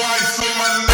life on my